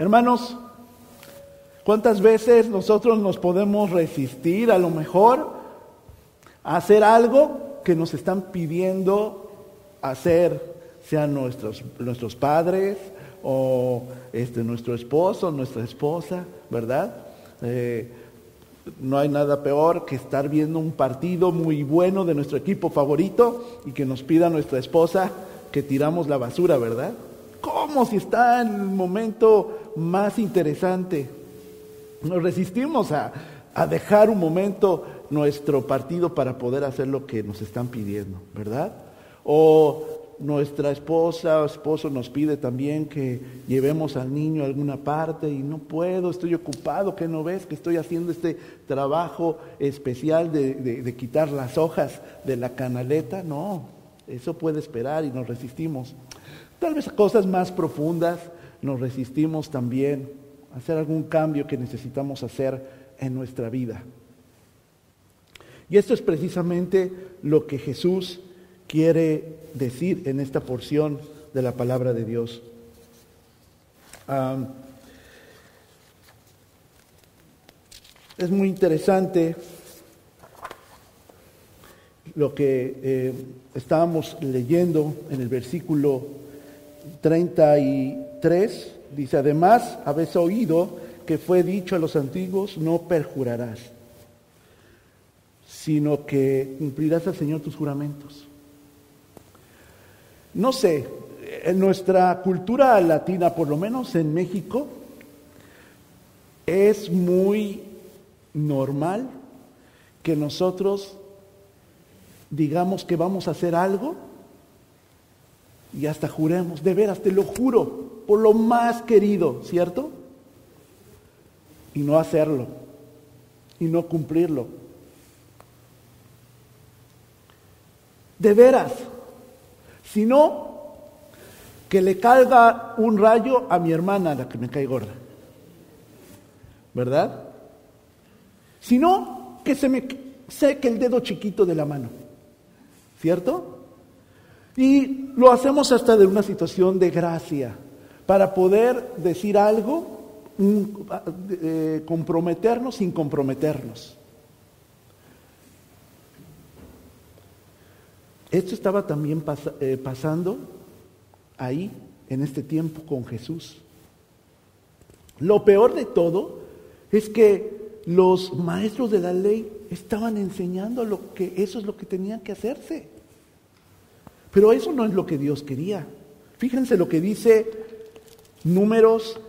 Hermanos, ¿cuántas veces nosotros nos podemos resistir a lo mejor a hacer algo que nos están pidiendo hacer, sean nuestros, nuestros padres o este, nuestro esposo, nuestra esposa, ¿verdad? Eh, no hay nada peor que estar viendo un partido muy bueno de nuestro equipo favorito y que nos pida nuestra esposa que tiramos la basura, ¿verdad? ¿Cómo si está en el momento más interesante? Nos resistimos a, a dejar un momento nuestro partido para poder hacer lo que nos están pidiendo, ¿verdad? O nuestra esposa o esposo nos pide también que llevemos al niño a alguna parte y no puedo, estoy ocupado, que no ves que estoy haciendo este trabajo especial de, de quitar las hojas de la canaleta? No, eso puede esperar y nos resistimos. Tal vez cosas más profundas nos resistimos también a hacer algún cambio que necesitamos hacer en nuestra vida. Y esto es precisamente lo que Jesús quiere decir en esta porción de la palabra de Dios. es muy interesante lo que eh, estábamos leyendo en el versículo 33. Dice, además, habéis oído que fue dicho a los antiguos, no perjurarás, sino que cumplirás al Señor tus juramentos. No sé, en nuestra cultura latina, por lo menos en México, es muy normal que nosotros digamos que vamos a hacer algo y hasta juremos, de veras, te lo juro, por lo más querido, ¿cierto? Y no hacerlo, y no cumplirlo. De veras, si no, que le calga un rayo a mi hermana, la que me cae gorda. ¿Verdad? Si no, que se me seque el dedo chiquito de la mano. ¿Cierto? Y lo hacemos hasta de una situación de gracia, para poder decir algo, eh, comprometernos sin comprometernos. Esto estaba también eh, pasando ahí, en este tiempo, con Jesús. Lo peor de todo es que los maestros de la ley estaban enseñando lo que eso es lo que tenía que hacerse. Pero eso no es lo que Dios quería. Fíjense lo que dice Números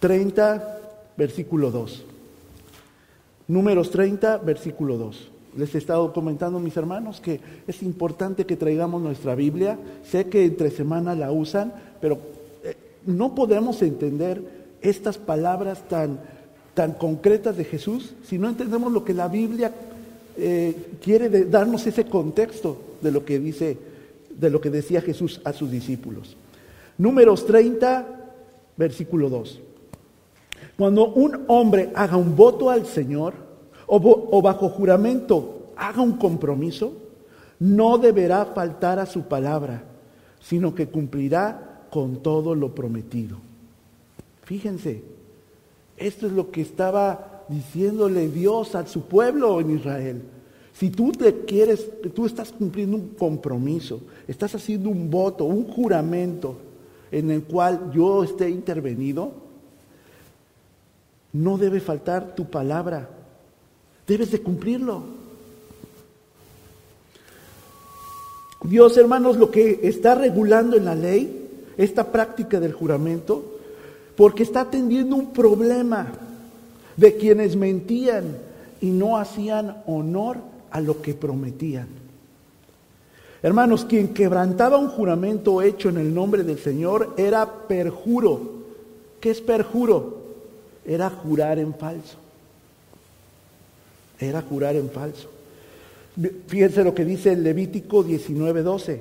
30, versículo 2. Números 30, versículo 2. Les he estado comentando, mis hermanos, que es importante que traigamos nuestra Biblia. Sé que entre semana la usan, pero eh, no podemos entender estas palabras tan, tan concretas de Jesús si no entendemos lo que la Biblia eh, quiere darnos ese contexto de lo que dice, de lo que decía Jesús a sus discípulos. Números 30, versículo 2. Cuando un hombre haga un voto al Señor, o, bajo juramento haga un compromiso, no deberá faltar a su palabra, sino que cumplirá con todo lo prometido. Fíjense, esto es lo que estaba diciéndole Dios a su pueblo en Israel. Si tú te quieres, tú estás cumpliendo un compromiso, estás haciendo un voto, un juramento en el cual yo esté intervenido, no debe faltar tu palabra, Debes de cumplirlo. Dios, hermanos, lo que está regulando en la ley, esta práctica del juramento, porque está atendiendo un problema de quienes mentían y no hacían honor a lo que prometían. Hermanos, quien quebrantaba un juramento hecho en el nombre del Señor era perjuro. ¿Qué es perjuro? Era jurar en falso era jurar en falso. Fíjense lo que dice el Levítico 19:12.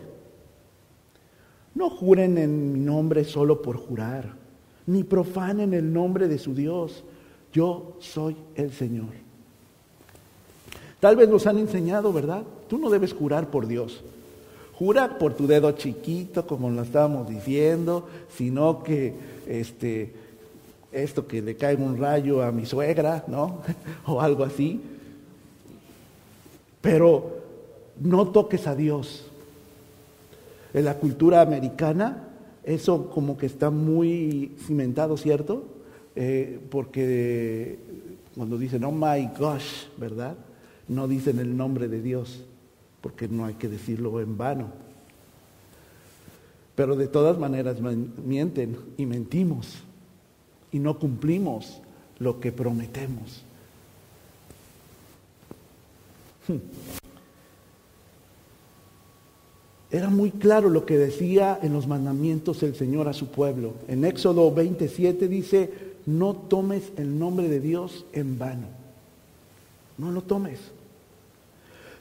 No juren en mi nombre solo por jurar, ni profanen el nombre de su Dios. Yo soy el Señor. Tal vez nos han enseñado, ¿verdad? Tú no debes jurar por Dios. Jura por tu dedo chiquito, como lo estábamos diciendo, sino que este, esto que le cae un rayo a mi suegra, ¿no? o algo así. Pero no toques a Dios. En la cultura americana, eso como que está muy cimentado, ¿cierto? Eh, porque cuando dicen, oh my gosh, ¿verdad? No dicen el nombre de Dios, porque no hay que decirlo en vano. Pero de todas maneras mienten y mentimos y no cumplimos lo que prometemos. Hmm. Era muy claro lo que decía en los mandamientos el Señor a su pueblo. En Éxodo 27 dice, no tomes el nombre de Dios en vano. No lo tomes.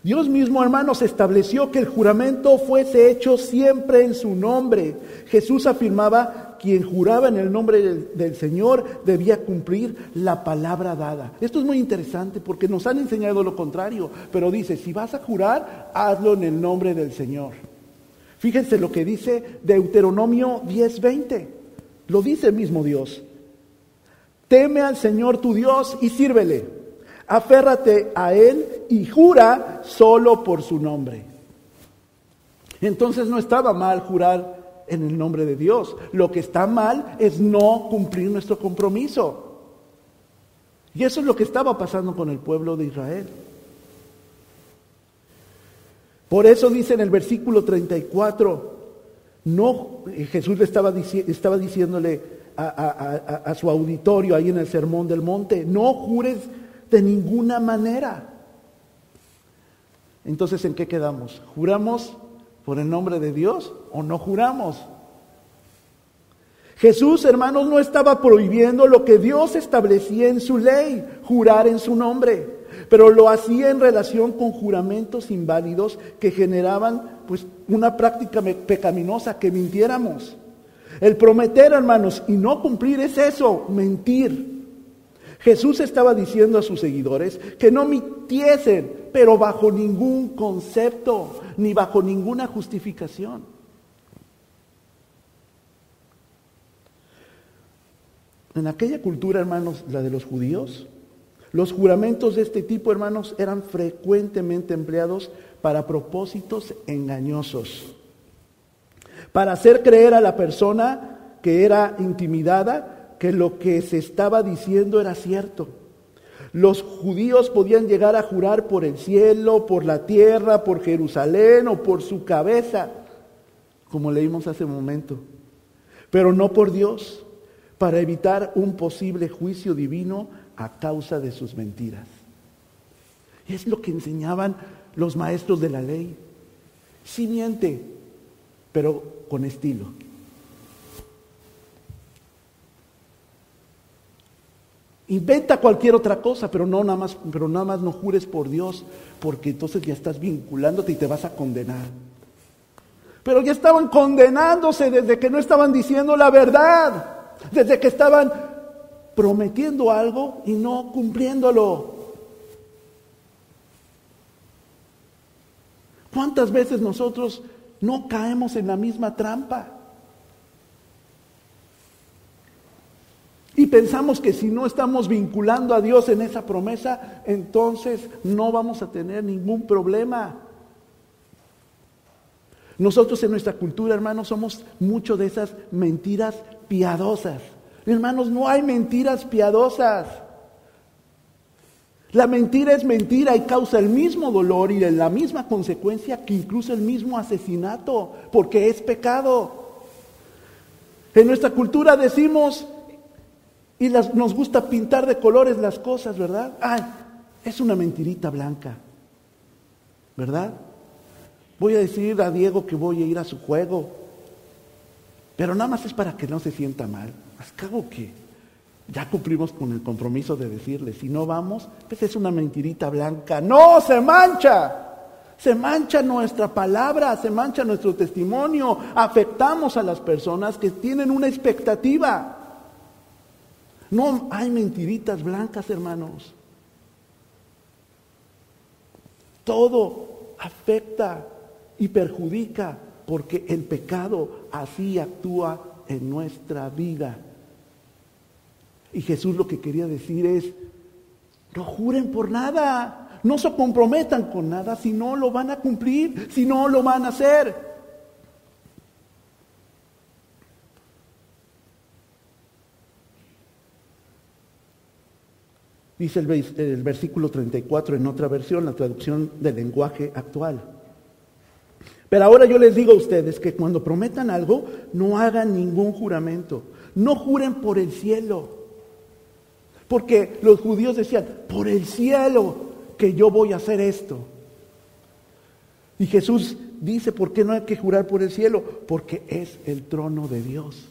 Dios mismo, hermanos, estableció que el juramento fuese hecho siempre en su nombre. Jesús afirmaba, quien juraba en el nombre del, del, Señor debía cumplir la palabra dada. Esto es muy interesante porque nos han enseñado lo contrario, pero dice, si vas a jurar, hazlo en el nombre del Señor. Fíjense lo que dice Deuteronomio 10:20. Lo dice el mismo Dios. Teme al Señor tu Dios y sírvele. Aférrate a Él y jura solo por su nombre. Entonces no estaba mal jurar en el nombre de Dios. Lo que está mal es no cumplir nuestro compromiso. Y eso es lo que estaba pasando con el pueblo de Israel. Por eso dice en el versículo 34, no, Jesús le estaba, estaba diciéndole a, a su auditorio ahí en el Sermón del Monte, no jures de ninguna manera. Entonces, ¿en qué quedamos? ¿Juramos por el nombre de Dios o no juramos? Jesús, hermanos, no estaba prohibiendo lo que Dios establecía en su ley, jurar en su nombre pero lo hacía en relación con juramentos inválidos que generaban pues una práctica pecaminosa, que mintiéramos. El prometer, hermanos, y no cumplir es eso, mentir. Jesús estaba diciendo a sus seguidores que no mintiesen, pero bajo ningún concepto, ni bajo ninguna justificación. En aquella cultura, hermanos, la de los judíos, los juramentos de este tipo, hermanos, eran frecuentemente empleados para propósitos engañosos. Para hacer creer a la persona que era intimidada que lo que se estaba diciendo era cierto. Los judíos podían llegar a jurar por el cielo, por la tierra, por Jerusalén o por su cabeza, como leímos hace un momento, pero no por Dios, para evitar un posible juicio divino a causa de sus mentiras. Es lo que enseñaban los maestros de la ley. Sí miente, pero con estilo. Inventa cualquier otra cosa, pero no nada más, pero nada más no jures por Dios, porque entonces ya estás vinculándote y te vas a condenar. Pero ya estaban condenándose desde que no estaban diciendo la verdad, desde que estaban prometiendo algo y no cumpliéndolo. ¿Cuántas veces nosotros no caemos en la misma trampa? Pensamos que si no estamos vinculando a Dios en esa promesa, entonces no vamos a tener ningún problema. Nosotros en nuestra cultura, hermanos, somos mucho de esas mentiras piadosas. Hermanos, no hay mentiras piadosas. La mentira es mentira y causa el mismo dolor y la misma consecuencia que incluso el mismo asesinato, porque es pecado. En nuestra cultura decimos, y nos gusta pintar de colores las cosas, ¿verdad? Ay, es una mentirita blanca, ¿verdad? Voy a decir a Diego que voy a ir a su juego, pero nada más es para que no se sienta mal. Acabo que ya cumplimos con el compromiso de decirle, si no vamos, pues es una mentirita blanca. No, se mancha. Se mancha nuestra palabra, se mancha nuestro testimonio. Afectamos a las personas que tienen una expectativa. No hay mentiritas blancas, hermanos. Todo afecta y perjudica porque el pecado así actúa en nuestra vida. Y Jesús lo que quería decir es, no juren por nada, no se comprometan con nada si no lo van a cumplir, si no lo van a hacer. Dice el, versículo 34 en otra versión, la traducción del lenguaje actual. Pero ahora yo les digo a ustedes que cuando prometan algo, no hagan ningún juramento. No juren por el cielo. Porque los judíos decían, por el cielo que yo voy a hacer esto. Y Jesús dice, ¿por qué no hay que jurar por el cielo? Porque es el trono de Dios.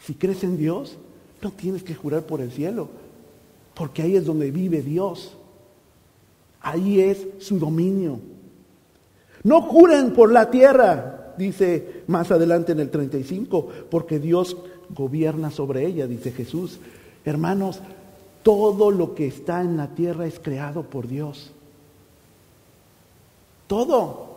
Si crees en Dios, no tienes que jurar por el cielo, porque ahí es donde vive Dios. Ahí es su dominio. No juren por la tierra, dice más adelante en el 35, porque Dios gobierna sobre ella, dice Jesús. Hermanos, todo lo que está en la tierra es creado por Dios. Todo.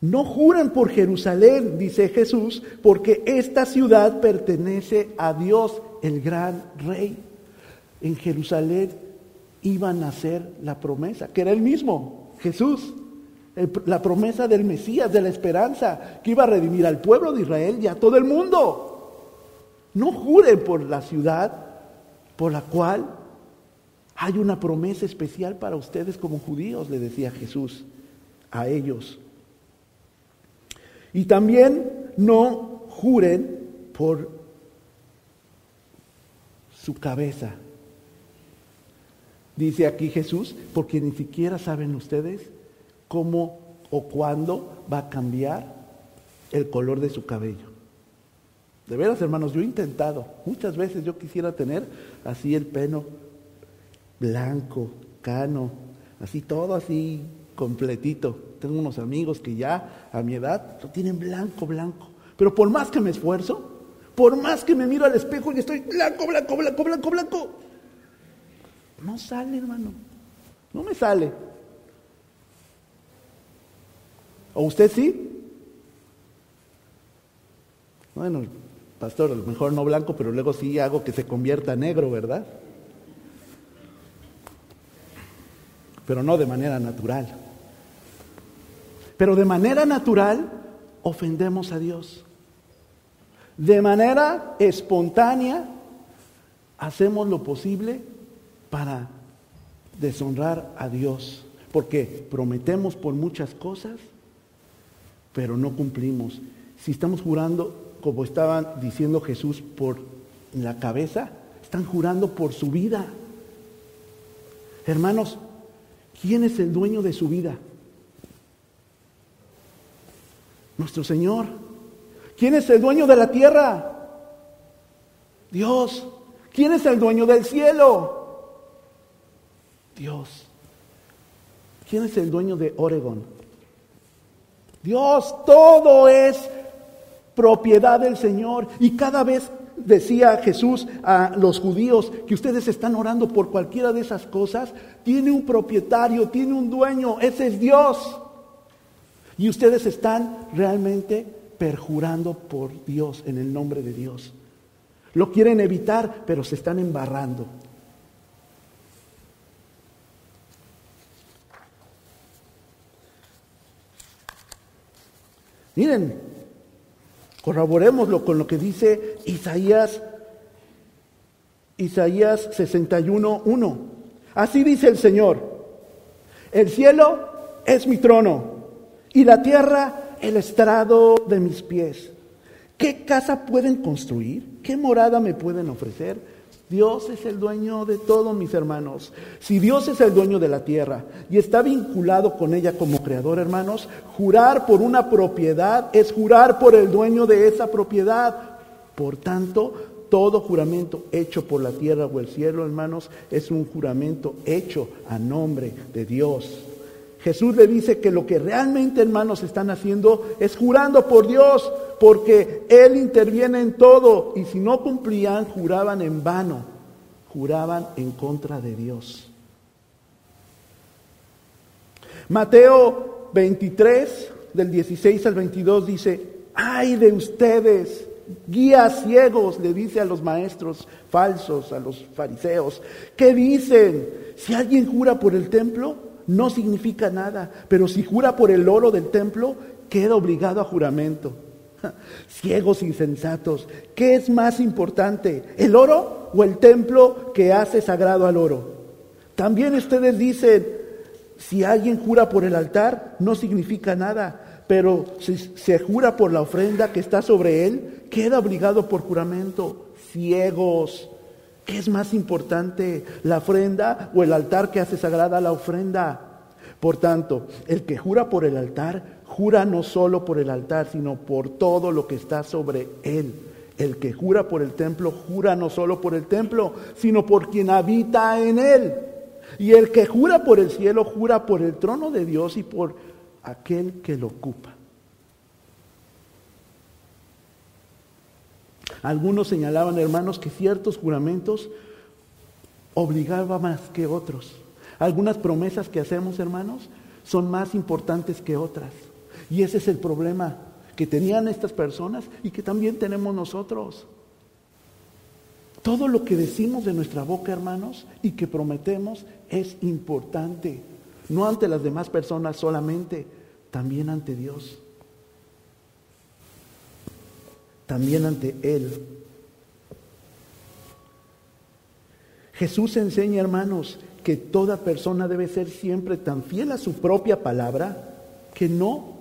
No juren por Jerusalén, dice Jesús, porque esta ciudad pertenece a Dios, el gran rey. En Jerusalén iban a hacer la promesa, que era el mismo, Jesús, la promesa del Mesías, de la esperanza, que iba a redimir al pueblo de Israel y a todo el mundo. No juren por la ciudad por la cual hay una promesa especial para ustedes como judíos, le decía Jesús a ellos. Y también no juren por su cabeza. Dice aquí Jesús, porque ni siquiera saben ustedes cómo o cuándo va a cambiar el color de su cabello. De veras, hermanos, yo he intentado, muchas veces yo quisiera tener así el pelo blanco, cano, así todo así completito. Tengo unos amigos que ya a mi edad lo tienen blanco, blanco. Pero por más que me esfuerzo, por más que me miro al espejo y estoy blanco, blanco, blanco, blanco, blanco, no sale, hermano. No me sale. ¿O usted sí? Bueno, pastor, a lo mejor no blanco, pero luego sí hago que se convierta negro, ¿verdad? Pero no de manera natural. Pero de manera natural ofendemos a Dios. De manera espontánea hacemos lo posible para deshonrar a Dios, porque prometemos por muchas cosas, pero no cumplimos. Si estamos jurando, como estaba diciendo Jesús, por la cabeza, están jurando por su vida. Hermanos, ¿quién es el dueño de su vida? Nuestro Señor. ¿Quién es el dueño de la tierra? Dios. ¿Quién es el dueño del cielo? Dios. ¿Quién es el dueño de Oregon? Dios, todo es propiedad del Señor. Y cada vez decía Jesús a los judíos que ustedes están orando por cualquiera de esas cosas, tiene un propietario, tiene un dueño, ese es Dios. Y ustedes están realmente perjurando por Dios, en el nombre de Dios. Lo quieren evitar, pero se están embarrando. Miren, corroborémoslo con lo que dice Isaías, Isaías 61.1. Así dice el Señor, el cielo es mi trono y la tierra el estrado de mis pies. ¿Qué casa pueden construir? ¿Qué morada me pueden ofrecer? Dios es el dueño de todo, mis hermanos. Si Dios es el dueño de la tierra y está vinculado con ella como creador, hermanos, jurar por una propiedad es jurar por el dueño de esa propiedad. Por tanto, todo juramento hecho por la tierra o el cielo, hermanos, es un juramento hecho a nombre de Dios. Jesús le dice que lo que realmente, hermanos, están haciendo es jurando por Dios, porque Él interviene en todo. Y si no cumplían, juraban en vano, juraban en contra de Dios. Mateo 23, del 16 al 22, dice, ay de ustedes, guías ciegos, le dice a los maestros falsos, a los fariseos, ¿qué dicen? Si alguien jura por el templo, no significa nada, pero si jura por el oro del templo, queda obligado a juramento. Ciegos insensatos, ¿qué es más importante, el oro o el templo que hace sagrado al oro? También ustedes dicen, si alguien jura por el altar, no significa nada, pero si se jura por la ofrenda que está sobre él, queda obligado por juramento. Ciegos, ¿qué es más importante, la ofrenda o el altar que hace sagrada la ofrenda? Por tanto, el que jura por el altar, jura no solo por el altar, sino por todo lo que está sobre él. El que jura por el templo, jura no solo por el templo, sino por quien habita en él. Y el que jura por el cielo, jura por el trono de Dios y por aquel que lo ocupa. Algunos señalaban, hermanos, que ciertos juramentos obligaban más que otros. Algunas promesas que hacemos, hermanos, son más importantes que otras. Y ese es el problema que tenían estas personas y que también tenemos nosotros. Todo lo que decimos de nuestra boca, hermanos, y que prometemos es importante. No ante las demás personas solamente, también ante Dios. También ante Él. Jesús enseña, hermanos, que toda persona debe ser siempre tan fiel a su propia palabra que no,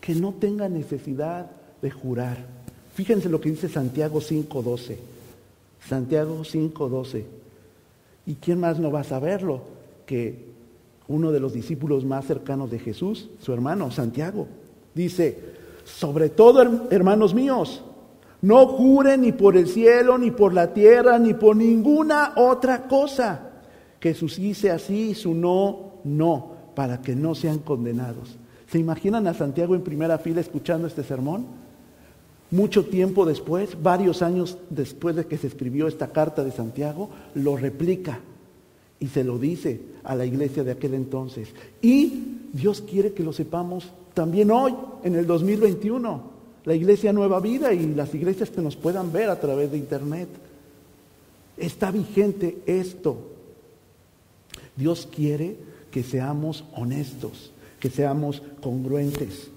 que no tenga necesidad de jurar. Fíjense lo que dice Santiago 5:12. Santiago 5:12. ¿Y quién más no va a saberlo que uno de los discípulos más cercanos de Jesús, su hermano Santiago? Dice, sobre todo, hermanos míos, no juren ni por el cielo, ni por la tierra, ni por ninguna otra cosa. Que su sí sea sí y su no, no, para que no sean condenados. ¿Se imaginan a Santiago en primera fila escuchando este sermón? Mucho tiempo después, varios años después de que se escribió esta carta de Santiago, lo replica y se lo dice a la iglesia de aquel entonces. Y Dios quiere que lo sepamos también hoy, en el 2021. La iglesia Nueva Vida y las iglesias que nos puedan ver a través de internet. Está vigente esto. Dios quiere que seamos honestos, que seamos congruentes.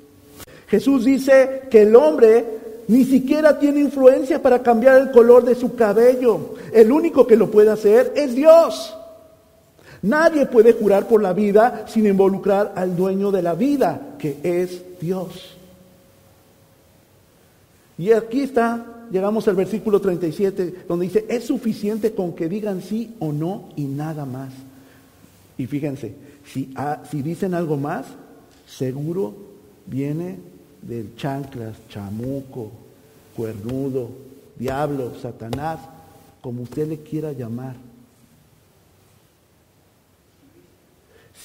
Jesús dice que el hombre ni siquiera tiene influencia para cambiar el color de su cabello. El único que lo puede hacer es Dios. Nadie puede jurar por la vida sin involucrar al dueño de la vida, que es Dios. Y aquí está, llegamos al versículo 37, donde dice, es suficiente con que digan sí o no y nada más. Y fíjense, si, si dicen algo más, seguro viene del chanclas, chamuco, cuernudo, diablo, satanás, como usted le quiera llamar.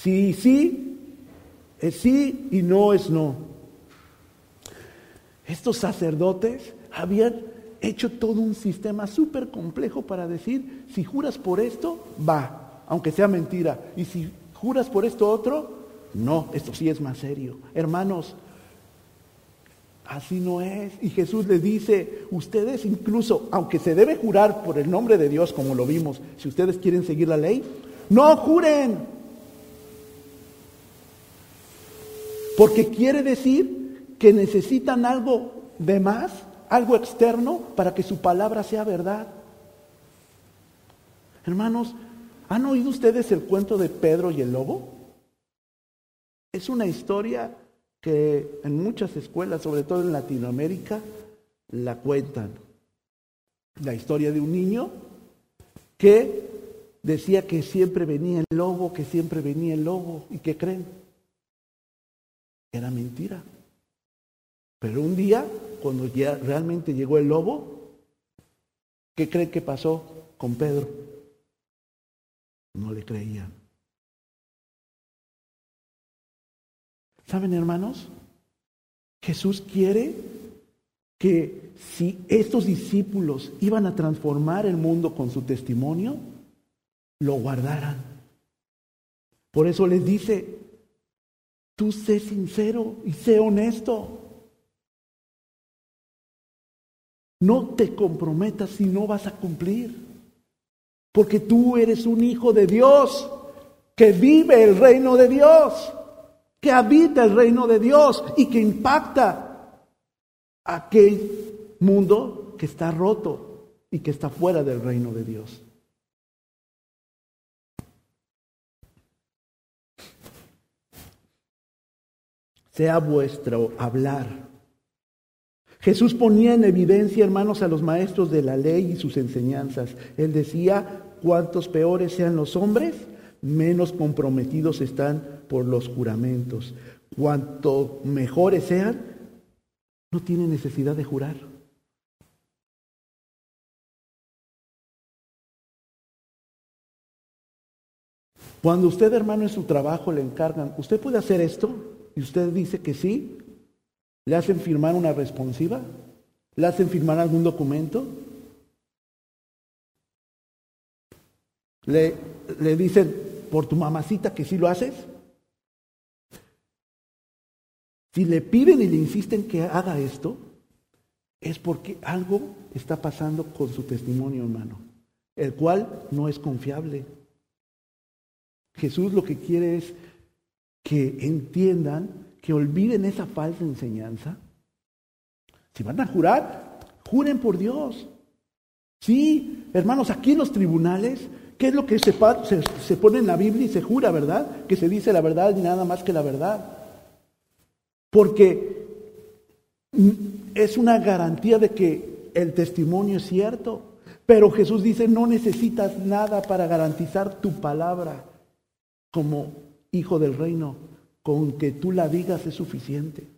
Sí, sí, es sí y no es no. Estos sacerdotes habían hecho todo un sistema súper complejo para decir, si juras por esto, va, aunque sea mentira. Y si juras por esto otro, no, esto sí es más serio. Hermanos, Así no es. Y Jesús le dice, ustedes incluso, aunque se debe jurar por el nombre de Dios, como lo vimos, si ustedes quieren seguir la ley, no juren. Porque quiere decir que necesitan algo de más, algo externo, para que su palabra sea verdad. Hermanos, ¿han oído ustedes el cuento de Pedro y el lobo? Es una historia que en muchas escuelas, sobre todo en Latinoamérica, la cuentan. La historia de un niño que decía que siempre venía el lobo, que siempre venía el lobo. ¿Y qué creen? Era mentira. Pero un día, cuando ya realmente llegó el lobo, ¿qué creen que pasó con Pedro? No le creían. ¿Saben, hermanos? Jesús quiere que si estos discípulos iban a transformar el mundo con su testimonio, lo guardaran. Por eso les dice, tú sé sincero y sé honesto. No te comprometas si no vas a cumplir. Porque tú eres un hijo de Dios que vive el reino de Dios, que habita el reino de Dios y que impacta aquel mundo que está roto y que está fuera del reino de Dios. Sea vuestro hablar Jesús ponía en evidencia, hermanos, a los maestros de la ley y sus enseñanzas. Él decía, cuantos peores sean los hombres, menos comprometidos están por los juramentos. Cuanto mejores sean, no tienen necesidad de jurar. Cuando usted, hermano, en su trabajo le encargan, ¿usted puede hacer esto? Y usted dice que sí, ¿Le hacen firmar una responsiva? ¿Le hacen firmar algún documento? ¿Le, le dicen por tu mamacita que sí lo haces? Si le piden y le insisten que haga esto, es porque algo está pasando con su testimonio, hermano, el cual no es confiable. Jesús lo que quiere es que entiendan que olviden esa falsa enseñanza. Si van a jurar, juren por Dios. Sí, hermanos, aquí en los tribunales, ¿qué es lo que se, se, pone en la Biblia y se jura, verdad? Que se dice la verdad y nada más que la verdad. Porque es una garantía de que el testimonio es cierto. Pero Jesús dice, no necesitas nada para garantizar tu palabra como hijo del reino. Con que tú la digas es suficiente.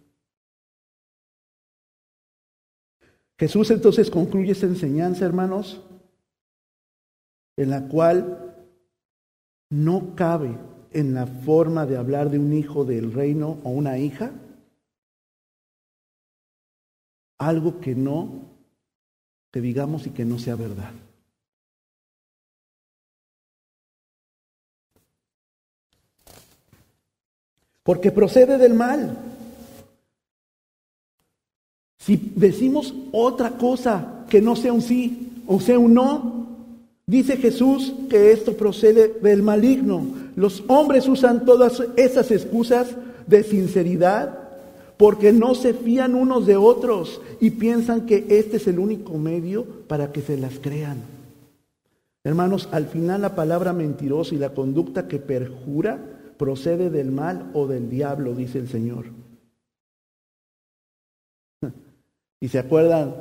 Jesús entonces concluye esta enseñanza, hermanos, en la cual no cabe en la forma de hablar de un hijo del reino o una hija algo que no, que digamos y que no sea verdad. Porque procede del mal. Si decimos otra cosa que no sea un sí o sea un no, dice Jesús que esto procede del maligno. Los hombres usan todas esas excusas de sinceridad porque no se fían unos de otros y piensan que este es el único medio para que se las crean. Hermanos, al final la palabra mentirosa y la conducta que perjura procede del mal o del diablo, dice el Señor. Y se acuerdan,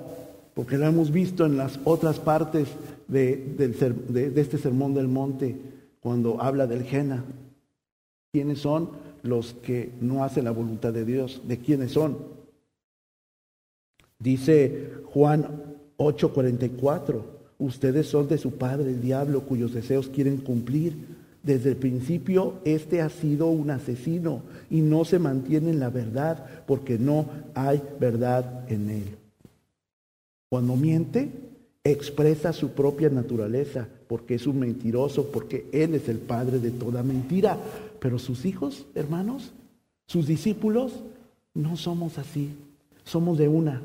porque lo hemos visto en las otras partes de, este sermón del monte, cuando habla del Jena. ¿Quiénes son los que no hacen la voluntad de Dios? ¿De quiénes son? Dice Juan 8:44, ustedes son de su padre el diablo cuyos deseos quieren cumplir. Desde el principio, este ha sido un asesino y no se mantiene en la verdad porque no hay verdad en él. Cuando miente, expresa su propia naturaleza porque es un mentiroso, porque él es el padre de toda mentira. Pero sus hijos, hermanos, sus discípulos, no somos así. Somos de una.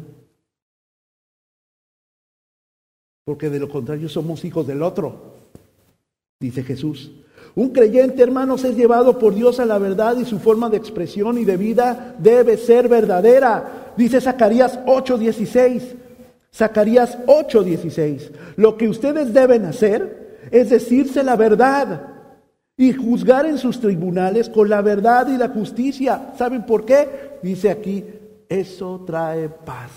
Porque de lo contrario somos hijos del otro, dice Jesús. Un creyente, hermanos, es llevado por Dios a la verdad y su forma de expresión y de vida debe ser verdadera. Dice Zacarías 8:16. Zacarías 8:16. Lo que ustedes deben hacer es decirse la verdad y juzgar en sus tribunales con la verdad y la justicia. ¿Saben por qué? Dice aquí, eso trae paz.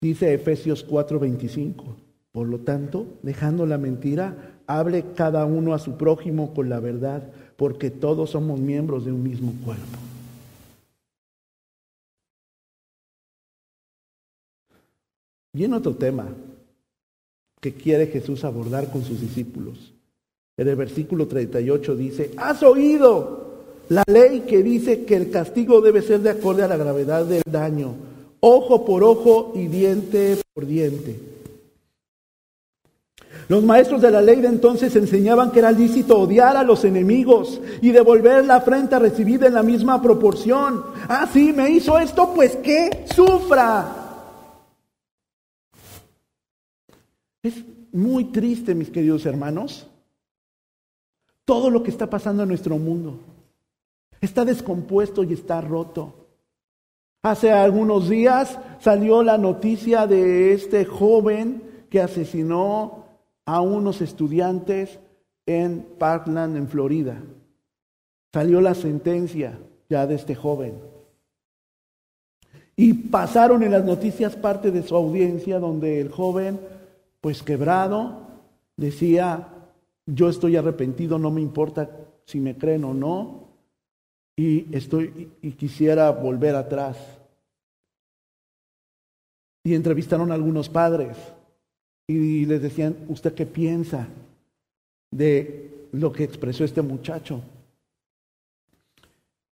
Dice Efesios 4:25. Por lo tanto, dejando la mentira, hable cada uno a su prójimo con la verdad, porque todos somos miembros de un mismo cuerpo. Y en otro tema que quiere Jesús abordar con sus discípulos. En el versículo 38 dice, has oído la ley que dice que el castigo debe ser de acuerdo a la gravedad del daño, ojo por ojo y diente por diente. Los maestros de la ley de entonces enseñaban que era lícito odiar a los enemigos y devolver la afrenta recibida en la misma proporción. Ah, sí, me hizo esto, pues que sufra. Es muy triste, mis queridos hermanos, todo lo que está pasando en nuestro mundo. Está descompuesto y está roto. Hace algunos días salió la noticia de este joven que asesinó a unos estudiantes en Parkland, en Florida. Salió la sentencia ya de este joven. Y pasaron en las noticias parte de su audiencia donde el joven, pues quebrado, decía, yo estoy arrepentido, no me importa si me creen o no, y estoy y quisiera volver atrás. Y entrevistaron a algunos padres y les decían, ¿usted qué piensa de lo que expresó este muchacho?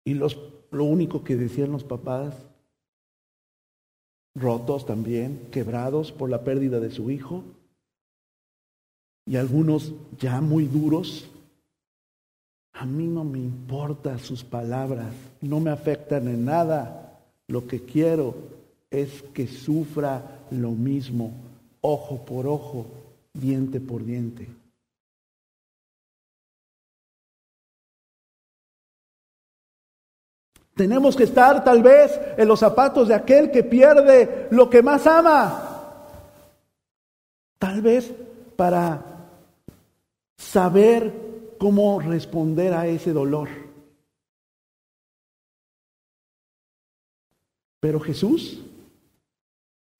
Y los, lo único que decían los papás, rotos también, quebrados por la pérdida de su hijo, y algunos ya muy duros, a mí no me importa sus palabras, no me afectan en nada, lo que quiero es que sufra lo mismo ojo por ojo, diente por diente. Tenemos que estar tal vez en los zapatos de aquel que pierde lo que más ama. Tal vez para saber cómo responder a ese dolor. Pero Jesús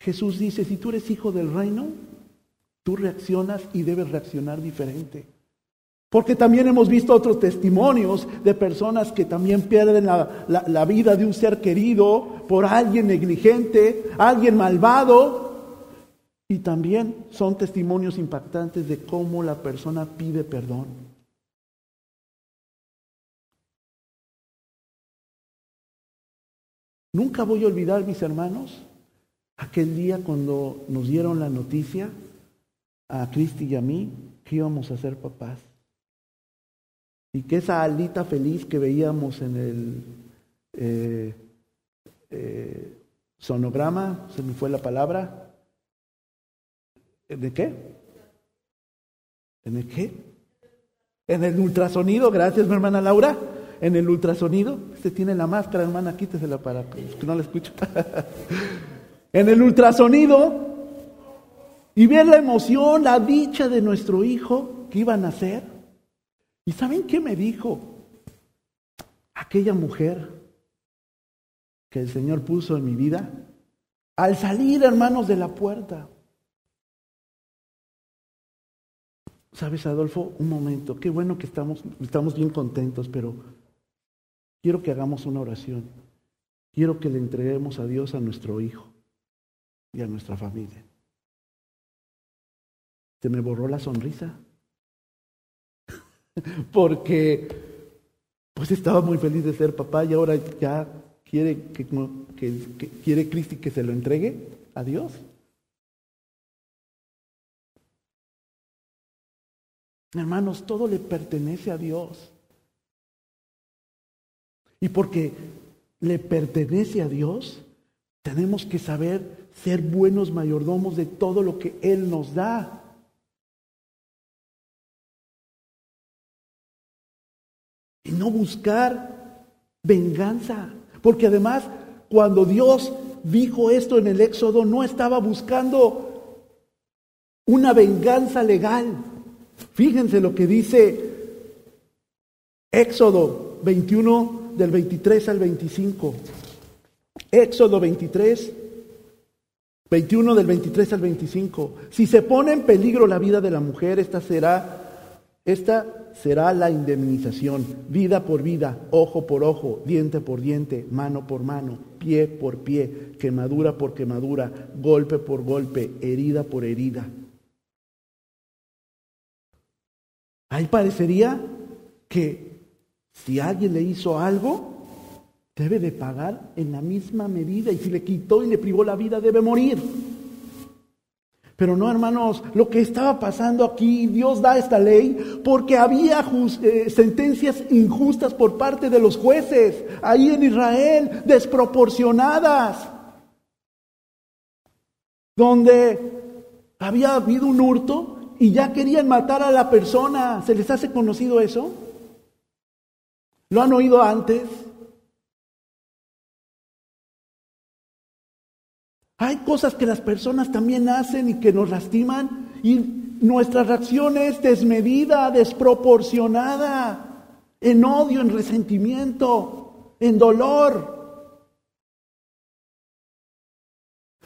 Jesús dice, si tú eres hijo del reino, tú reaccionas y debes reaccionar diferente. Porque también hemos visto otros testimonios de personas que también pierden la, vida de un ser querido por alguien negligente, alguien malvado. Y también son testimonios impactantes de cómo la persona pide perdón. Nunca voy a olvidar, mis hermanos, Aquel día cuando nos dieron la noticia a Cristi y a mí que íbamos a ser papás. Y que esa alita feliz que veíamos en el eh, eh, sonograma, se me fue la palabra, ¿de qué? ¿En el qué? En el ultrasonido, gracias mi hermana Laura, en el ultrasonido, usted tiene la máscara hermana, quítesela para que no la escuche. en el ultrasonido y ver la emoción, la dicha de nuestro hijo que iba a nacer. ¿Y saben qué me dijo aquella mujer que el Señor puso en mi vida? Al salir, hermanos, de la puerta. Sabes, Adolfo, un momento, qué bueno que estamos, estamos bien contentos, pero quiero que hagamos una oración. Quiero que le entreguemos a Dios a nuestro hijo y a nuestra familia. Se me borró la sonrisa. Porque pues estaba muy feliz de ser papá y ahora ya quiere que, quiere Cristi que se lo entregue a Dios. Hermanos, todo le pertenece a Dios. Y porque le pertenece a Dios, tenemos que saber ser buenos mayordomos de todo lo que Él nos da. Y no buscar venganza. Porque además, cuando Dios dijo esto en el Éxodo, no estaba buscando una venganza legal. Fíjense lo que dice Éxodo 21 del 23 al 25. Éxodo 23 21 del 23 al 25. Si se pone en peligro la vida de la mujer, esta será, esta será la indemnización, vida por vida, ojo por ojo, diente por diente, mano por mano, pie por pie, quemadura por quemadura, golpe por golpe, herida por herida. Ahí parecería que si alguien le hizo algo, debe de pagar en la misma medida y si le quitó y le privó la vida debe morir. Pero no, hermanos, lo que estaba pasando aquí, Dios da esta ley porque había eh, sentencias injustas por parte de los jueces ahí en Israel, desproporcionadas, donde había habido un hurto y ya querían matar a la persona. ¿Se les hace conocido eso? ¿Lo han oído antes? Hay cosas que las personas también hacen y que nos lastiman y nuestra reacción es desmedida, desproporcionada, en odio, en resentimiento, en dolor.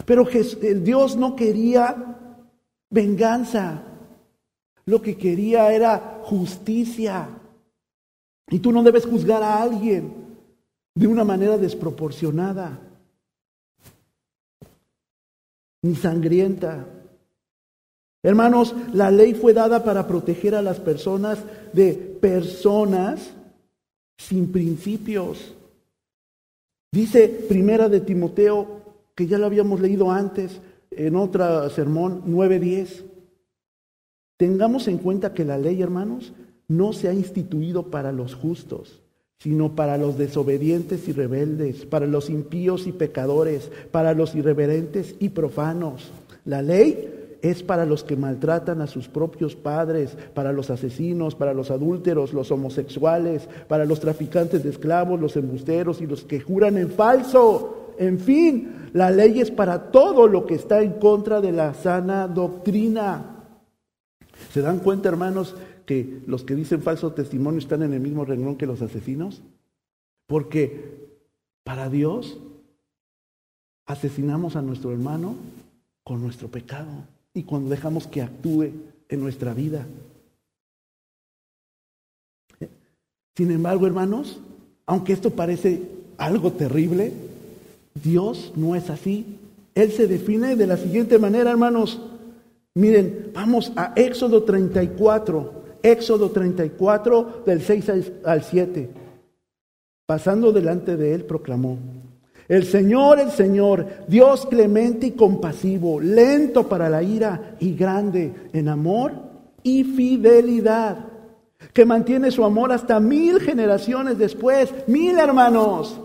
Pero Dios no quería venganza, lo que quería era justicia. Y tú no debes juzgar a alguien de una manera desproporcionada ni sangrienta. Hermanos, la ley fue dada para proteger a las personas de personas sin principios. Dice Primera de Timoteo, que ya lo habíamos leído antes en otro sermón 9:10. Tengamos en cuenta que la ley, hermanos, no se ha instituido para los justos, sino para los desobedientes y rebeldes, para los impíos y pecadores, para los irreverentes y profanos. La ley es para los que maltratan a sus propios padres, para los asesinos, para los adúlteros, los homosexuales, para los traficantes de esclavos, los embusteros y los que juran en falso. En fin, la ley es para todo lo que está en contra de la sana doctrina. ¿Se dan cuenta, hermanos, que los que dicen falso testimonio están en el mismo renglón que los asesinos? Porque para Dios asesinamos a nuestro hermano con nuestro pecado y cuando dejamos que actúe en nuestra vida. Sin embargo, hermanos, aunque esto parece algo terrible, Dios no es así. Él se define de la siguiente manera, hermanos. Miren, vamos a Éxodo 34. Éxodo 34 del 6 al 7. Pasando delante de él, proclamó, el Señor, el Señor, Dios clemente y compasivo, lento para la ira y grande en amor y fidelidad, que mantiene su amor hasta mil generaciones después, mil hermanos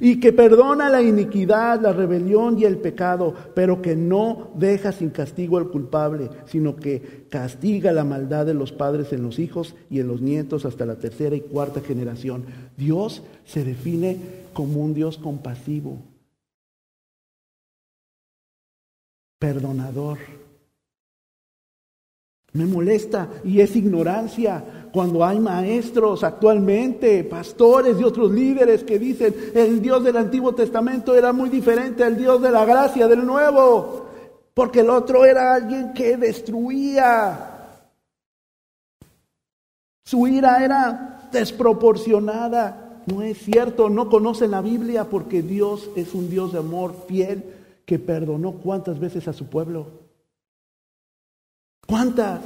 y que perdona la iniquidad, la rebelión y el pecado, pero que no deja sin castigo al culpable, sino que castiga la maldad de los padres en los hijos y en los nietos hasta la tercera y cuarta generación. Dios se define como un Dios compasivo, perdonador. Me molesta y es ignorancia cuando hay maestros actualmente, pastores y otros líderes que dicen el Dios del Antiguo Testamento era muy diferente al Dios de la gracia del Nuevo, porque el otro era alguien que destruía. Su ira era desproporcionada. No es cierto, no conocen la Biblia porque Dios es un Dios de amor fiel que perdonó cuántas veces a su pueblo. ¿Cuántas?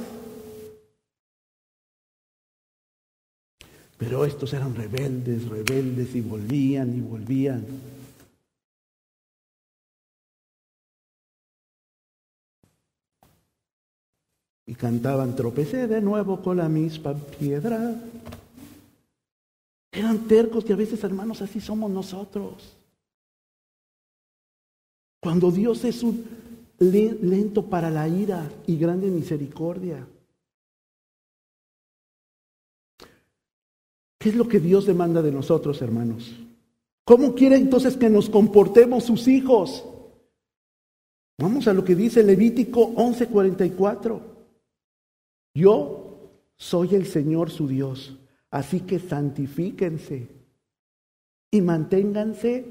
Pero estos eran rebeldes, rebeldes y volvían y volvían. Y cantaban, tropecé de nuevo con la misma piedra. Eran tercos y a veces, hermanos, así somos nosotros. Cuando Dios es un lento para la ira y grande misericordia. ¿Qué es lo que Dios demanda de nosotros, hermanos? ¿Cómo quiere entonces que nos comportemos sus hijos? Vamos a lo que dice Levítico 11:44. Yo soy el Señor su Dios, así que santifíquense y manténganse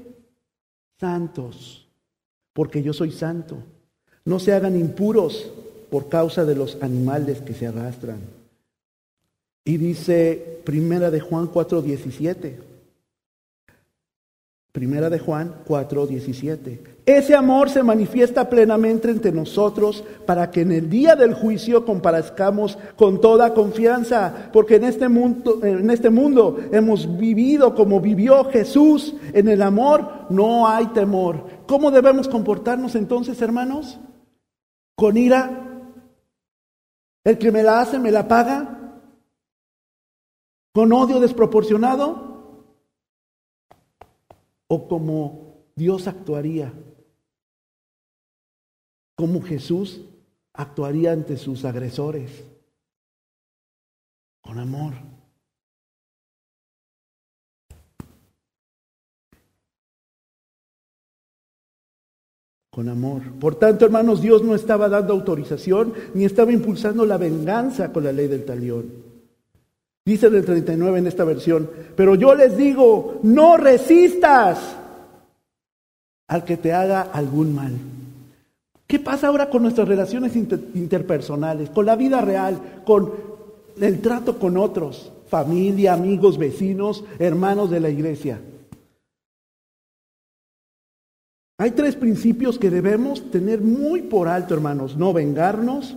santos, porque yo soy santo. No se hagan impuros por causa de los animales que se arrastran y dice Primera de Juan 4:17. Primera de Juan 4:17. Ese amor se manifiesta plenamente entre nosotros para que en el día del juicio comparezcamos con toda confianza, porque en este mundo en este mundo hemos vivido como vivió Jesús, en el amor no hay temor. ¿Cómo debemos comportarnos entonces, hermanos? Con ira. El que me la hace me la paga. Con odio desproporcionado. O como Dios actuaría. Como Jesús actuaría ante sus agresores. Con amor. Con amor. Por tanto, hermanos, Dios no estaba dando autorización ni estaba impulsando la venganza con la ley del talión. Dice el 39 en esta versión, pero yo les digo, no resistas al que te haga algún mal. ¿Qué pasa ahora con nuestras relaciones interpersonales, con la vida real, con el trato con otros, familia, amigos, vecinos, hermanos de la iglesia? Hay tres principios que debemos tener muy por alto, hermanos. No vengarnos,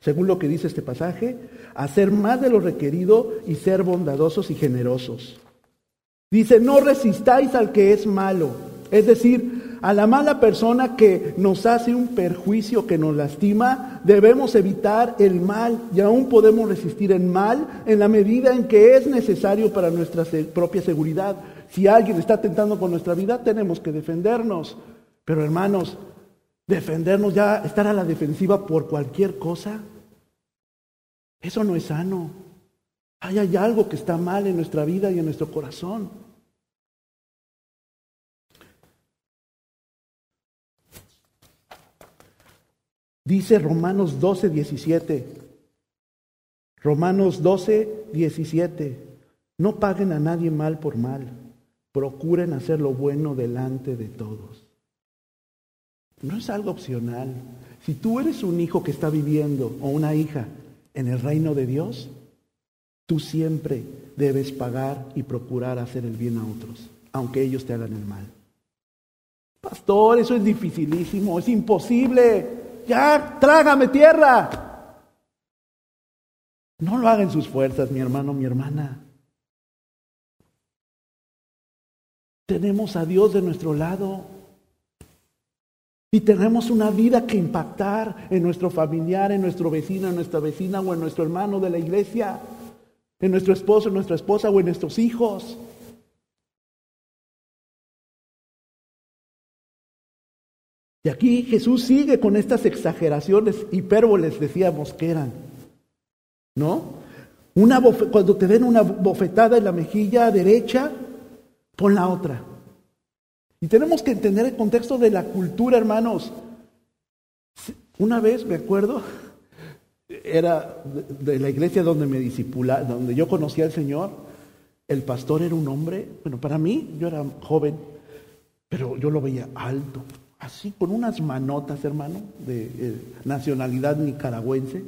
según lo que dice este pasaje, hacer más de lo requerido y ser bondadosos y generosos. Dice, no resistáis al que es malo, es decir, a la mala persona que nos hace un perjuicio, que nos lastima, debemos evitar el mal y aún podemos resistir el mal en la medida en que es necesario para nuestra propia seguridad. Si alguien está atentando con nuestra vida, tenemos que defendernos. Pero hermanos, defendernos ya, estar a la defensiva por cualquier cosa, eso no es sano. Hay, hay algo que está mal en nuestra vida y en nuestro corazón. Dice Romanos 12, 17. Romanos 12, 17. No paguen a nadie mal por mal procuren hacer lo bueno delante de todos. No es algo opcional. Si tú eres un hijo que está viviendo o una hija en el reino de Dios, tú siempre debes pagar y procurar hacer el bien a otros, aunque ellos te hagan el mal. Pastor, eso es dificilísimo, es imposible. Ya, trágame tierra. No lo hagan sus fuerzas, mi hermano, mi hermana. Tenemos a Dios de nuestro lado. Y tenemos una vida que impactar en nuestro familiar, en nuestro vecino, en nuestra vecina o en nuestro hermano de la iglesia, en nuestro esposo, en nuestra esposa o en nuestros hijos. Y aquí Jesús sigue con estas exageraciones, hipérboles decíamos que eran. ¿No? Una cuando te den una bofetada en la mejilla derecha, pon la otra. Y tenemos que entender el contexto de la cultura, hermanos. Una vez me acuerdo, era de la iglesia donde me disipula, donde yo conocía al Señor. El pastor era un hombre, bueno, para mí, yo era joven, pero yo lo veía alto, así, con unas manotas, hermano, de eh, nacionalidad nicaragüense.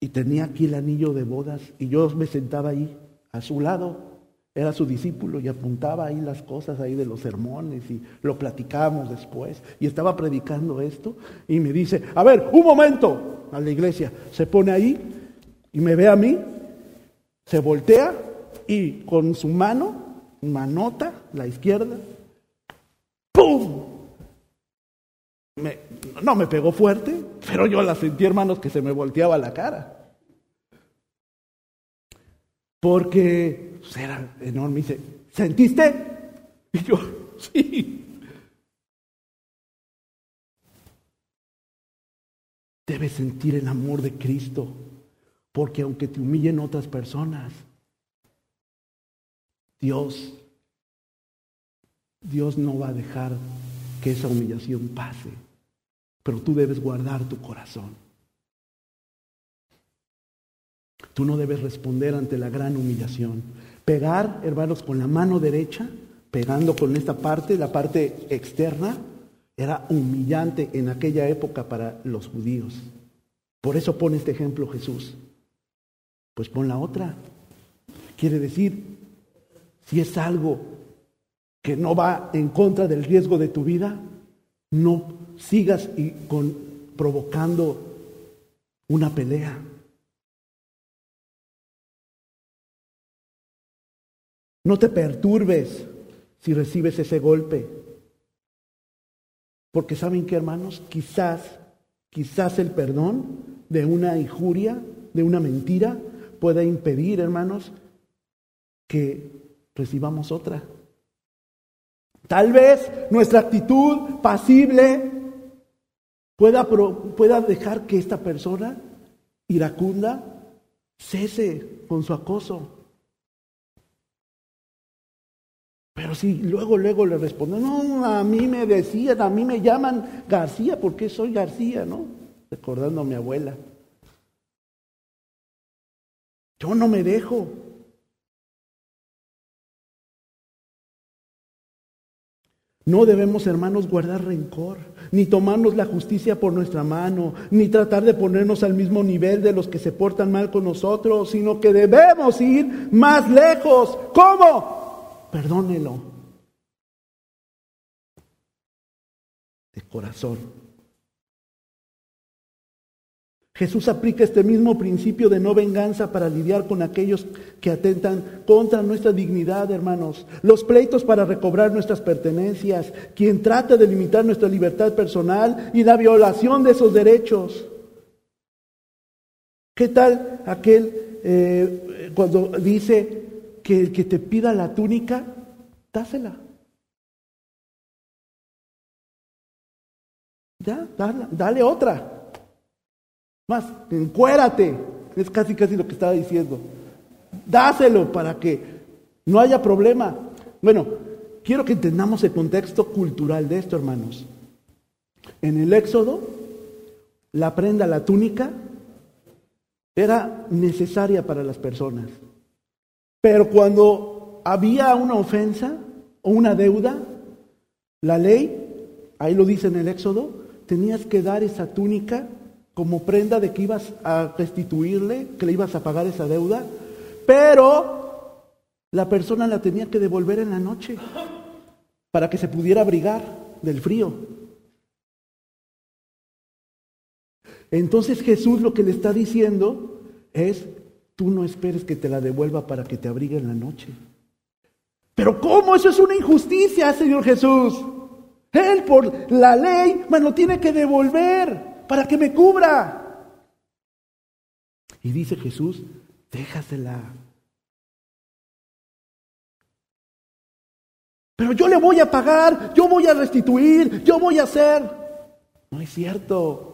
Y tenía aquí el anillo de bodas, y yo me sentaba ahí, a su lado, era su discípulo y apuntaba ahí las cosas ahí de los sermones y lo platicábamos después. Y estaba predicando esto y me dice, a ver, un momento a la iglesia. Se pone ahí y me ve a mí, se voltea y con su mano, manota, la izquierda, ¡pum! no me pegó fuerte, pero yo la sentí, hermanos, que se me volteaba la cara. Porque pues, era enorme. dice, ¿sentiste? Y yo, sí. Debes sentir el amor de Cristo, porque aunque te humillen otras personas, Dios, Dios no va a dejar que esa humillación pase, pero tú debes guardar tu corazón. Tú no debes responder ante la gran humillación. Pegar, hermanos, con la mano derecha, pegando con esta parte, la parte externa, era humillante en aquella época para los judíos. Por eso pone este ejemplo Jesús. Pues pon la otra. Quiere decir, si es algo que no va en contra del riesgo de tu vida, no sigas y con, provocando una pelea. No te perturbes si recibes ese golpe. Porque saben que, hermanos, quizás, quizás el perdón de una injuria, de una mentira, pueda impedir, hermanos, que recibamos otra. Tal vez nuestra actitud pasible pueda, pueda dejar que esta persona iracunda cese con su acoso. Pero si luego, luego le responde, no, a mí me decían, a mí me llaman García porque soy García, ¿no? Recordando a mi abuela. Yo no me dejo. No debemos, hermanos, guardar rencor, ni tomarnos la justicia por nuestra mano, ni tratar de ponernos al mismo nivel de los que se portan mal con nosotros, sino que debemos ir más lejos. ¿Cómo? Perdónelo. De corazón. Jesús aplica este mismo principio de no venganza para lidiar con aquellos que atentan contra nuestra dignidad, hermanos. Los pleitos para recobrar nuestras pertenencias, quien trata de limitar nuestra libertad personal y la violación de esos derechos. ¿Qué tal aquel eh, cuando dice que el que te pida la túnica, dásela? Ya, dale, otra. Más, encuérate. Es casi casi lo que estaba diciendo. Dáselo para que no haya problema. Bueno, quiero que entendamos el contexto cultural de esto, hermanos. En el Éxodo, la prenda, la túnica, era necesaria para las personas. Pero cuando había una ofensa o una deuda, la ley, ahí lo dice en el Éxodo, tenías que dar esa túnica como prenda de que ibas a restituirle, que le ibas a pagar esa deuda, pero la persona la tenía que devolver en la noche para que se pudiera abrigar del frío. Entonces Jesús lo que le está diciendo es, tú no esperes que te la devuelva para que te abrigue en la noche. Pero ¿cómo? Eso es una injusticia, Señor Jesús. Él por la ley me lo tiene que devolver para que me cubra. Y dice Jesús, déjasela. Pero yo le voy a pagar, yo voy a restituir, yo voy a hacer. No es cierto.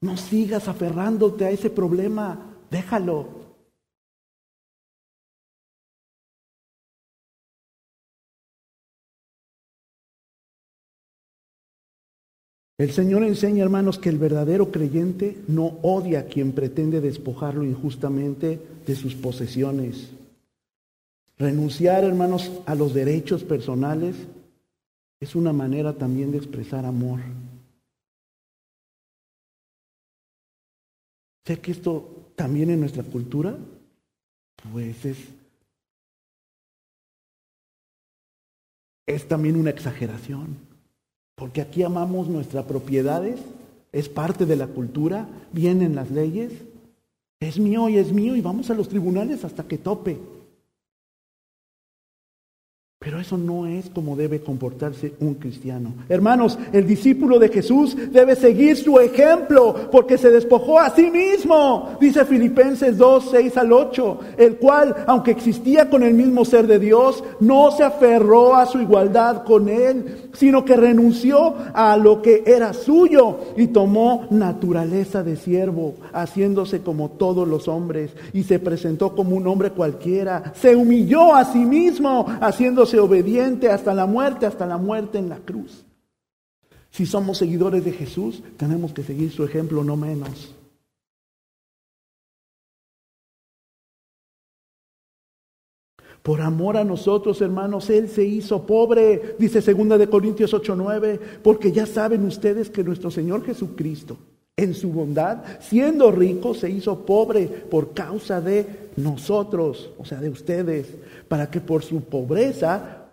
No sigas aferrándote a ese problema, déjalo. El Señor enseña, hermanos, que el verdadero creyente no odia a quien pretende despojarlo injustamente de sus posesiones. Renunciar, hermanos, a los derechos personales es una manera también de expresar amor. Sé que esto también en nuestra cultura, pues es, es también una exageración. Porque aquí amamos nuestras propiedades, es parte de la cultura, vienen las leyes, es mío y es mío y vamos a los tribunales hasta que tope. Pero eso no es como debe comportarse un cristiano. Hermanos, el discípulo de Jesús debe seguir su ejemplo porque se despojó a sí mismo, dice Filipenses 2, 6 al 8, el cual, aunque existía con el mismo ser de Dios, no se aferró a su igualdad con él, sino que renunció a lo que era suyo y tomó naturaleza de siervo, haciéndose como todos los hombres y se presentó como un hombre cualquiera. Se humilló a sí mismo, haciéndose obediente hasta la muerte, hasta la muerte en la cruz. Si somos seguidores de Jesús, tenemos que seguir su ejemplo, no menos. Por amor a nosotros, hermanos, Él se hizo pobre, dice segunda de Corintios 8:9, porque ya saben ustedes que nuestro Señor Jesucristo, en su bondad, siendo rico, se hizo pobre por causa de nosotros, o sea, de ustedes, para que por su pobreza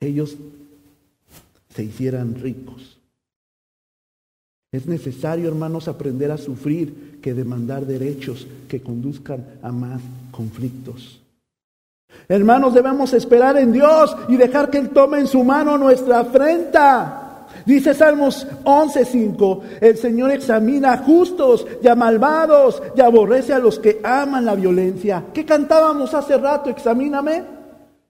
ellos se hicieran ricos. Es necesario, hermanos, aprender a sufrir que demandar derechos que conduzcan a más conflictos. Hermanos, debemos esperar en Dios y dejar que Él tome en su mano nuestra afrenta. Dice Salmos 11:5, el Señor examina a justos y a malvados y aborrece a los que aman la violencia. ¿Qué cantábamos hace rato? Examíname.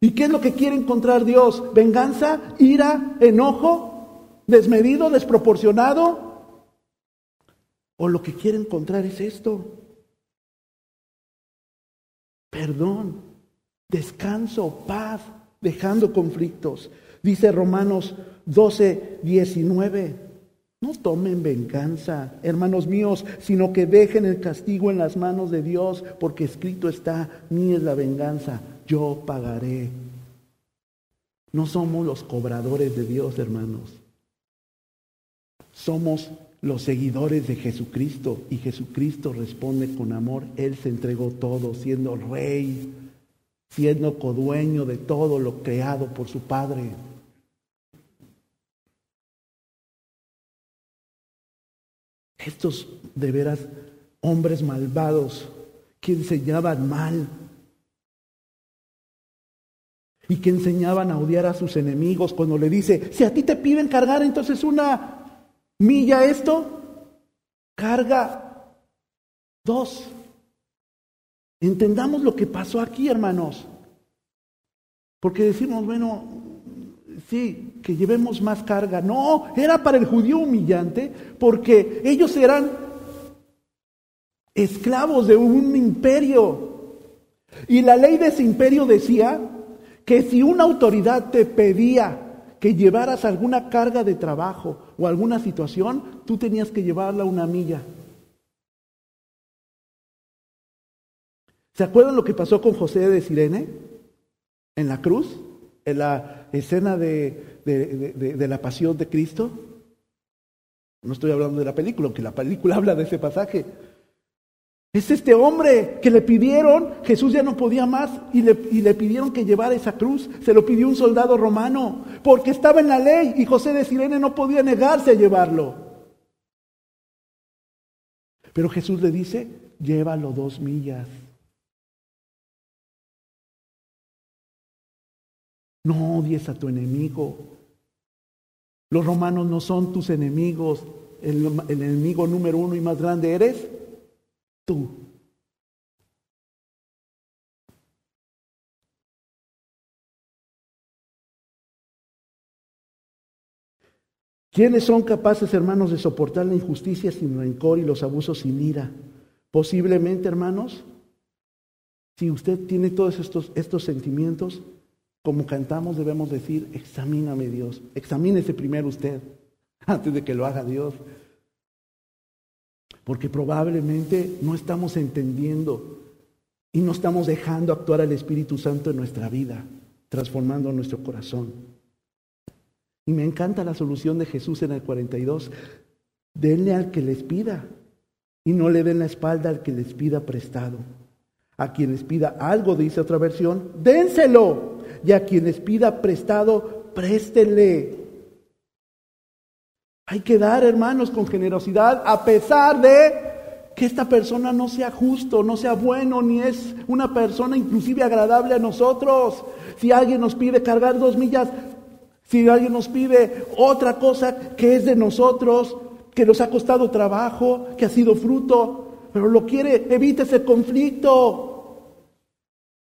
¿Y qué es lo que quiere encontrar Dios? ¿Venganza? ¿Ira? ¿Enojo? ¿Desmedido? ¿Desproporcionado? ¿O lo que quiere encontrar es esto? Perdón, descanso, paz, dejando conflictos. Dice Romanos 12, 19. No tomen venganza, hermanos míos, sino que dejen el castigo en las manos de Dios, porque escrito está, ni es la venganza, yo pagaré. No somos los cobradores de Dios, hermanos. Somos los seguidores de Jesucristo y Jesucristo responde con amor. Él se entregó todo, siendo rey, siendo codueño de todo lo creado por su Padre. Estos de veras hombres malvados que enseñaban mal y que enseñaban a odiar a sus enemigos cuando le dice, si a ti te piden cargar entonces una milla esto, carga dos. Entendamos lo que pasó aquí, hermanos. Porque decimos, bueno, sí, que llevemos más carga. No, era para el judío humillante porque ellos eran esclavos de un imperio. Y la ley de ese imperio decía que si una autoridad te pedía que llevaras alguna carga de trabajo o alguna situación, tú tenías que llevarla una milla. ¿Se acuerdan lo que pasó con José de Sirene en la cruz? En la escena de, la pasión de Cristo? No estoy hablando de la película, aunque la película habla de ese pasaje. Es este hombre que le pidieron, Jesús ya no podía más y le, y le, pidieron que llevara esa cruz. Se lo pidió un soldado romano porque estaba en la ley y José de Sirene no podía negarse a llevarlo. Pero Jesús le dice, llévalo dos millas. No odies a tu enemigo. Los romanos no son tus enemigos. El, enemigo número uno y más grande eres tú. ¿Quiénes son capaces, hermanos, de soportar la injusticia sin rencor y los abusos sin ira? Posiblemente, hermanos, si usted tiene todos estos, estos sentimientos, como cantamos debemos decir, examíname Dios, examínese primero usted, antes de que lo haga Dios. Porque probablemente no estamos entendiendo y no estamos dejando actuar al Espíritu Santo en nuestra vida, transformando nuestro corazón. Y me encanta la solución de Jesús en el 42. Denle al que les pida y no le den la espalda al que les pida prestado. A quien les pida algo, dice otra versión, dénselo y a quien les pida prestado, préstenle. Hay que dar, hermanos, con generosidad, a pesar de que esta persona no sea justo, no sea bueno, ni es una persona inclusive agradable a nosotros. Si alguien nos pide cargar dos millas, si alguien nos pide otra cosa que es de nosotros, que nos ha costado trabajo, que ha sido fruto, pero lo quiere, evite ese conflicto.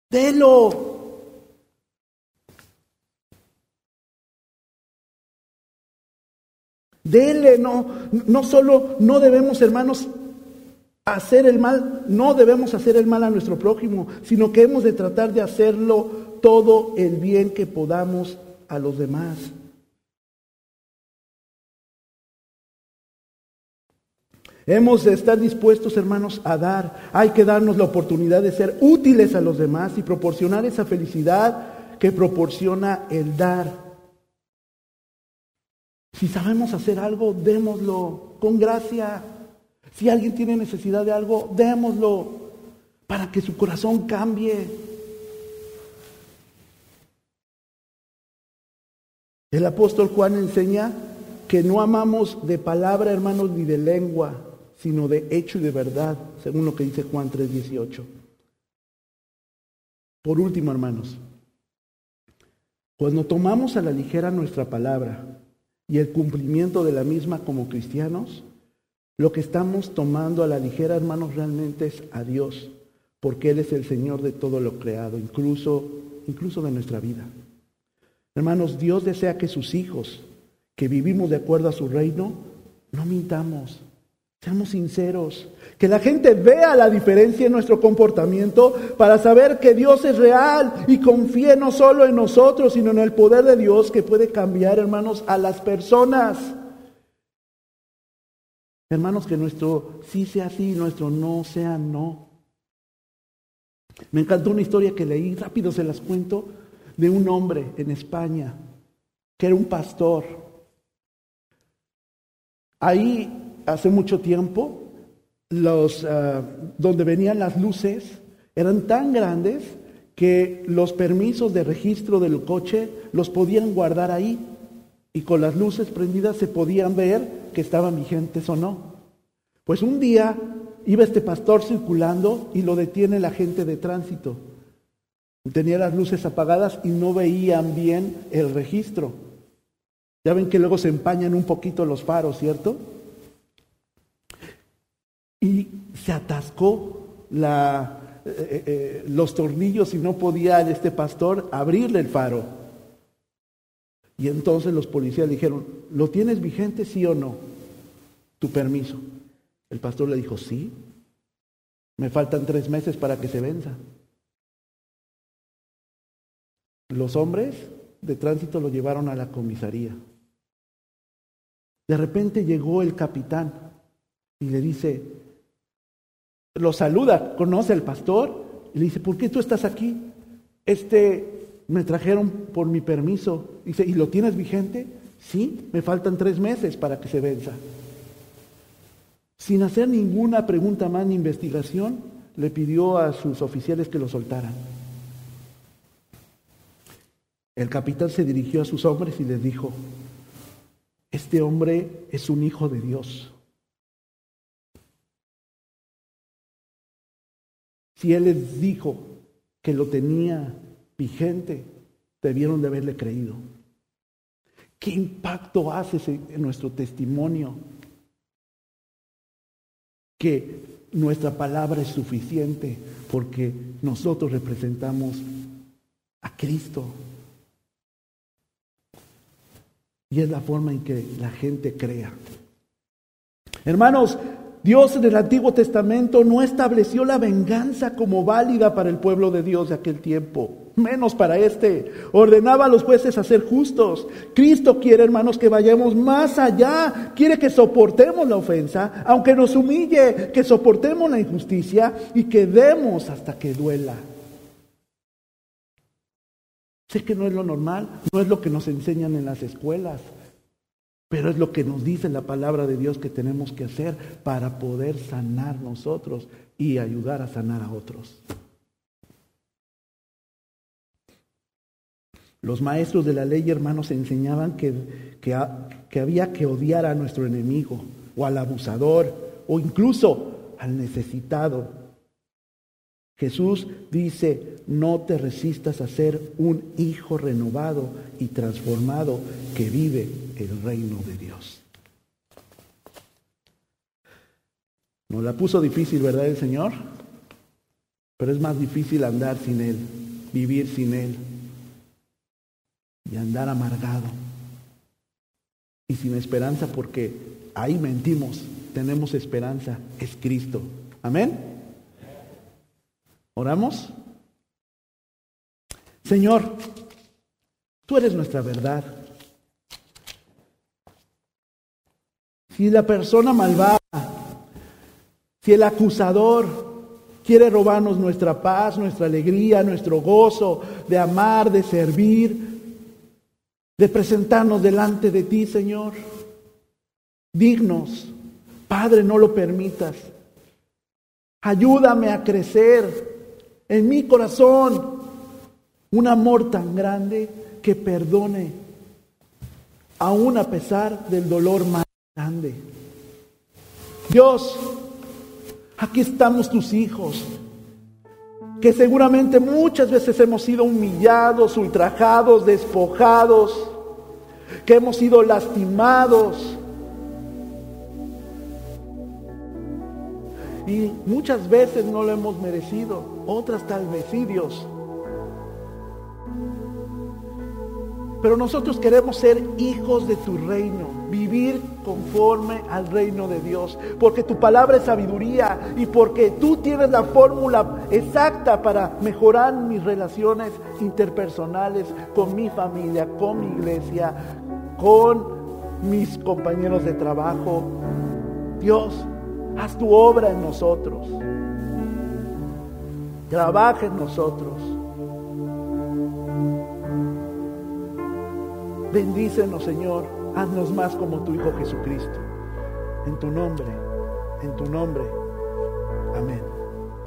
Delo. Dele, no, no solo no debemos, hermanos, hacer el mal, no debemos hacer el mal a nuestro prójimo, sino que hemos de tratar de hacerlo todo el bien que podamos a los demás. Hemos de estar dispuestos, hermanos, a dar. Hay que darnos la oportunidad de ser útiles a los demás y proporcionar esa felicidad que proporciona el dar. Si sabemos hacer algo, démoslo con gracia. Si alguien tiene necesidad de algo, démoslo para que su corazón cambie. El apóstol Juan enseña que no amamos de palabra, hermanos, ni de lengua, sino de hecho y de verdad, según lo que dice Juan 3:18. Por último, hermanos, cuando tomamos a la ligera nuestra palabra, y el cumplimiento de la misma como cristianos, lo que estamos tomando a la ligera, hermanos, realmente es a Dios, porque Él es el Señor de todo lo creado, incluso, incluso de nuestra vida. Hermanos, Dios desea que sus hijos, que vivimos de acuerdo a su reino, no mintamos, seamos sinceros, que la gente vea la diferencia en nuestro comportamiento para saber que Dios es real y confíe no solo en nosotros, sino en el poder de Dios que puede cambiar, hermanos, a las personas. Hermanos, que nuestro sí sea sí, nuestro no sea no. Me encantó una historia que leí, rápido se las cuento, de un hombre en España, que era un pastor. Ahí, hace mucho tiempo, los, ah, donde venían las luces eran tan grandes que los permisos de registro del coche los podían guardar ahí y con las luces prendidas se podían ver que estaban vigentes o no. Pues un día iba este pastor circulando y lo detiene la gente de tránsito. Tenía las luces apagadas y no veían bien el registro. Ya ven que luego se empañan un poquito los faros, ¿cierto? Y se atascó la, eh, eh, eh, los tornillos y no podía este pastor abrirle el faro. Y entonces los policías le dijeron, ¿lo tienes vigente sí o no? Tu permiso. El pastor le dijo, sí, me faltan tres meses para que se venza. Los hombres de tránsito lo llevaron a la comisaría. De repente llegó el capitán y le dice, lo saluda, conoce al pastor y le dice, ¿por qué tú estás aquí? Este, me trajeron por mi permiso. Dice, ¿y lo tienes vigente? Sí, me faltan tres meses para que se venza. Sin hacer ninguna pregunta más ni investigación, le pidió a sus oficiales que lo soltaran. El capitán se dirigió a sus hombres y les dijo, este hombre es un hijo de Dios. Si Él les dijo que lo tenía vigente, debieron de haberle creído. ¿Qué impacto hace en nuestro testimonio? Que nuestra palabra es suficiente porque nosotros representamos a Cristo. Y es la forma en que la gente crea. Hermanos, Dios en el Antiguo Testamento no estableció la venganza como válida para el pueblo de Dios de aquel tiempo, menos para este. Ordenaba a los jueces a ser justos. Cristo quiere, hermanos, que vayamos más allá. Quiere que soportemos la ofensa, aunque nos humille, que soportemos la injusticia y que demos hasta que duela. Sé que no es lo normal, no es lo que nos enseñan en las escuelas. Pero es lo que nos dice la palabra de Dios que tenemos que hacer para poder sanar nosotros y ayudar a sanar a otros. Los maestros de la ley, hermanos, enseñaban que, que, había que odiar a nuestro enemigo o al abusador o incluso al necesitado. Jesús dice, no te resistas a ser un hijo renovado y transformado que vive el reino de Dios. Nos la puso difícil, ¿verdad el Señor? Pero es más difícil andar sin Él, vivir sin Él y andar amargado y sin esperanza porque ahí mentimos, tenemos esperanza, es Cristo. Amén. ¿Oramos? Señor, tú eres nuestra verdad. Si la persona malvada, si el acusador quiere robarnos nuestra paz, nuestra alegría, nuestro gozo de amar, de servir, de presentarnos delante de ti, Señor, dignos, Padre, no lo permitas. Ayúdame a crecer en mi corazón un amor tan grande que perdone, aún a pesar del dolor más grande. Dios, aquí estamos tus hijos, que seguramente muchas veces hemos sido humillados, ultrajados, despojados. que hemos sido lastimados. Y muchas veces no lo hemos merecido, otras tal vez sí, Dios. Pero nosotros queremos ser hijos de tu reino, vivir conforme al reino de Dios, porque tu palabra es sabiduría y porque tú tienes la fórmula exacta para mejorar mis relaciones interpersonales con mi familia, con mi iglesia, con mis compañeros de trabajo. Dios, haz tu obra en nosotros. Trabaja en nosotros. Bendícenos, Señor. Haznos más como tu Hijo Jesucristo. En tu nombre, en tu nombre. Amén.